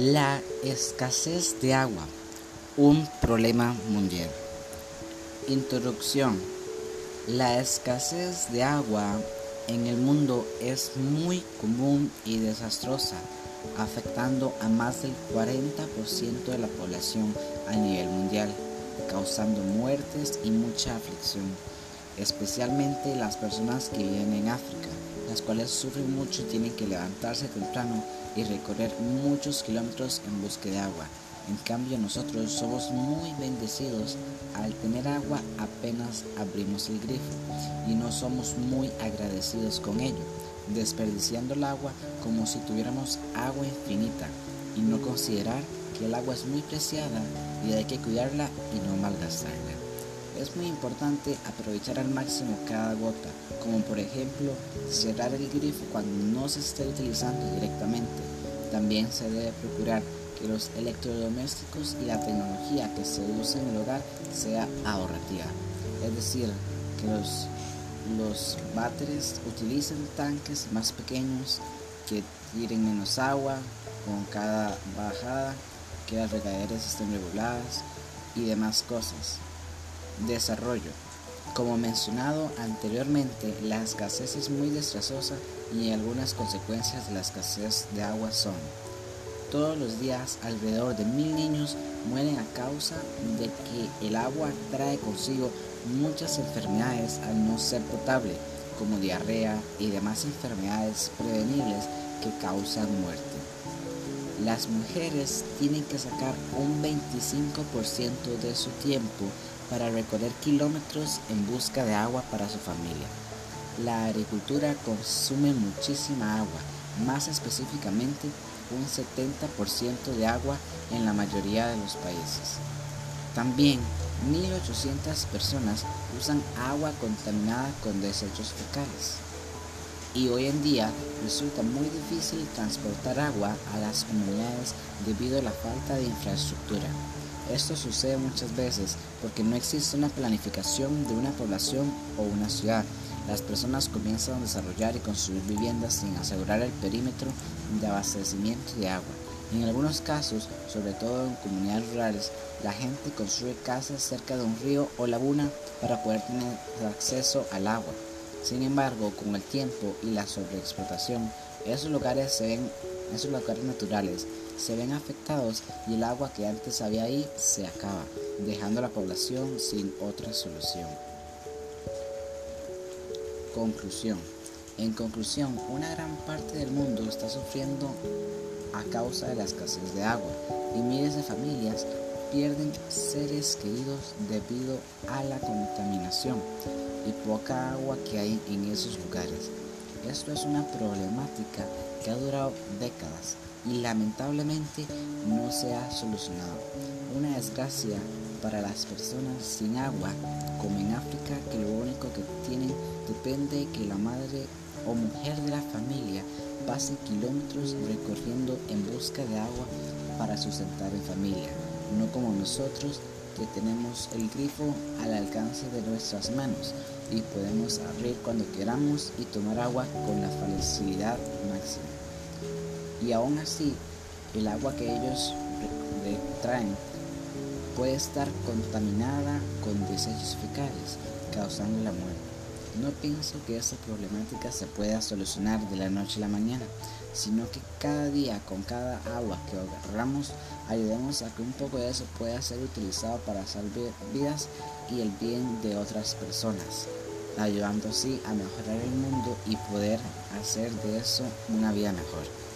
La escasez de agua, un problema mundial. Introducción. La escasez de agua en el mundo es muy común y desastrosa, afectando a más del 40% de la población a nivel mundial, causando muertes y mucha aflicción, especialmente las personas que viven en África las cuales sufren mucho y tienen que levantarse temprano y recorrer muchos kilómetros en busca de agua. En cambio nosotros somos muy bendecidos al tener agua apenas abrimos el grifo y no somos muy agradecidos con ello, desperdiciando el agua como si tuviéramos agua infinita y no considerar que el agua es muy preciada y hay que cuidarla y no malgastarla. Es muy importante aprovechar al máximo cada gota, como por ejemplo cerrar el grifo cuando no se esté utilizando directamente. También se debe procurar que los electrodomésticos y la tecnología que se use en el hogar sea ahorrativa. Es decir, que los, los váteres utilicen tanques más pequeños, que tiren menos agua con cada bajada, que las regaderas estén reguladas y demás cosas. Desarrollo. Como mencionado anteriormente, la escasez es muy desastrosa y algunas consecuencias de la escasez de agua son todos los días alrededor de mil niños mueren a causa de que el agua trae consigo muchas enfermedades al no ser potable, como diarrea y demás enfermedades prevenibles que causan muerte. Las mujeres tienen que sacar un 25% de su tiempo para recorrer kilómetros en busca de agua para su familia. La agricultura consume muchísima agua, más específicamente un 70% de agua en la mayoría de los países. También 1.800 personas usan agua contaminada con desechos fecales. Y hoy en día resulta muy difícil transportar agua a las comunidades debido a la falta de infraestructura. Esto sucede muchas veces porque no existe una planificación de una población o una ciudad. Las personas comienzan a desarrollar y construir viviendas sin asegurar el perímetro de abastecimiento de agua. En algunos casos, sobre todo en comunidades rurales, la gente construye casas cerca de un río o laguna para poder tener acceso al agua. Sin embargo, con el tiempo y la sobreexplotación, esos lugares, se ven, esos lugares naturales se ven afectados y el agua que antes había ahí se acaba, dejando a la población sin otra solución. Conclusión. En conclusión, una gran parte del mundo está sufriendo a causa de la escasez de agua y miles de familias pierden seres queridos debido a la contaminación y poca agua que hay en esos lugares. Esto es una problemática que ha durado décadas y lamentablemente no se ha solucionado. Una desgracia para las personas sin agua, como en África, que lo único que tienen depende de que la madre o mujer de la familia pase kilómetros recorriendo en busca de agua para sustentar en familia, no como nosotros que tenemos el grifo al alcance de nuestras manos y podemos abrir cuando queramos y tomar agua con la facilidad máxima y aún así el agua que ellos traen puede estar contaminada con desechos fecales, causando la muerte. No pienso que esa problemática se pueda solucionar de la noche a la mañana, sino que cada día con cada agua que agarramos ayudemos a que un poco de eso pueda ser utilizado para salvar vidas y el bien de otras personas, ayudando así a mejorar el mundo y poder hacer de eso una vida mejor.